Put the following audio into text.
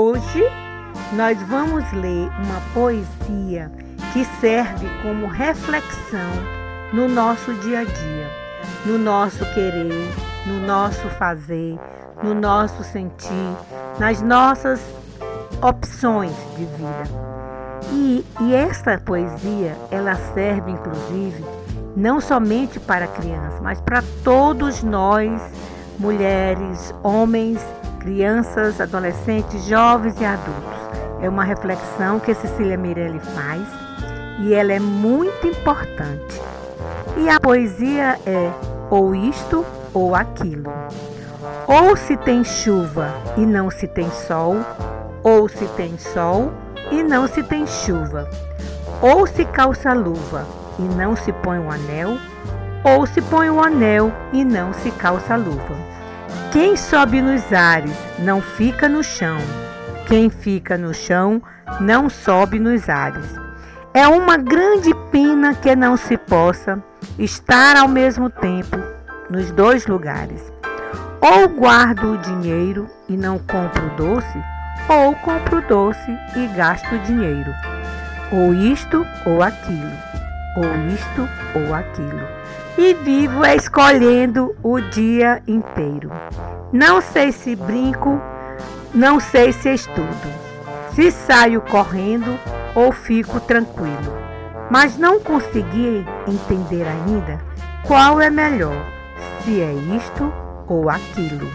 Hoje nós vamos ler uma poesia que serve como reflexão no nosso dia a dia, no nosso querer, no nosso fazer, no nosso sentir, nas nossas opções de vida. E, e esta poesia, ela serve inclusive não somente para crianças, mas para todos nós, mulheres, homens, crianças, adolescentes, jovens e adultos. É uma reflexão que Cecília Mirelli faz e ela é muito importante. E a poesia é ou isto ou aquilo. Ou se tem chuva e não se tem sol, ou se tem sol e não se tem chuva. Ou se calça luva e não se põe um anel, ou se põe um anel e não se calça luva. Quem sobe nos ares não fica no chão, quem fica no chão não sobe nos ares. É uma grande pena que não se possa estar ao mesmo tempo nos dois lugares. Ou guardo o dinheiro e não compro doce, ou compro doce e gasto dinheiro. Ou isto ou aquilo, ou isto ou aquilo. E vivo escolhendo o dia inteiro. Não sei se brinco, não sei se estudo, se saio correndo ou fico tranquilo. Mas não consegui entender ainda qual é melhor, se é isto ou aquilo.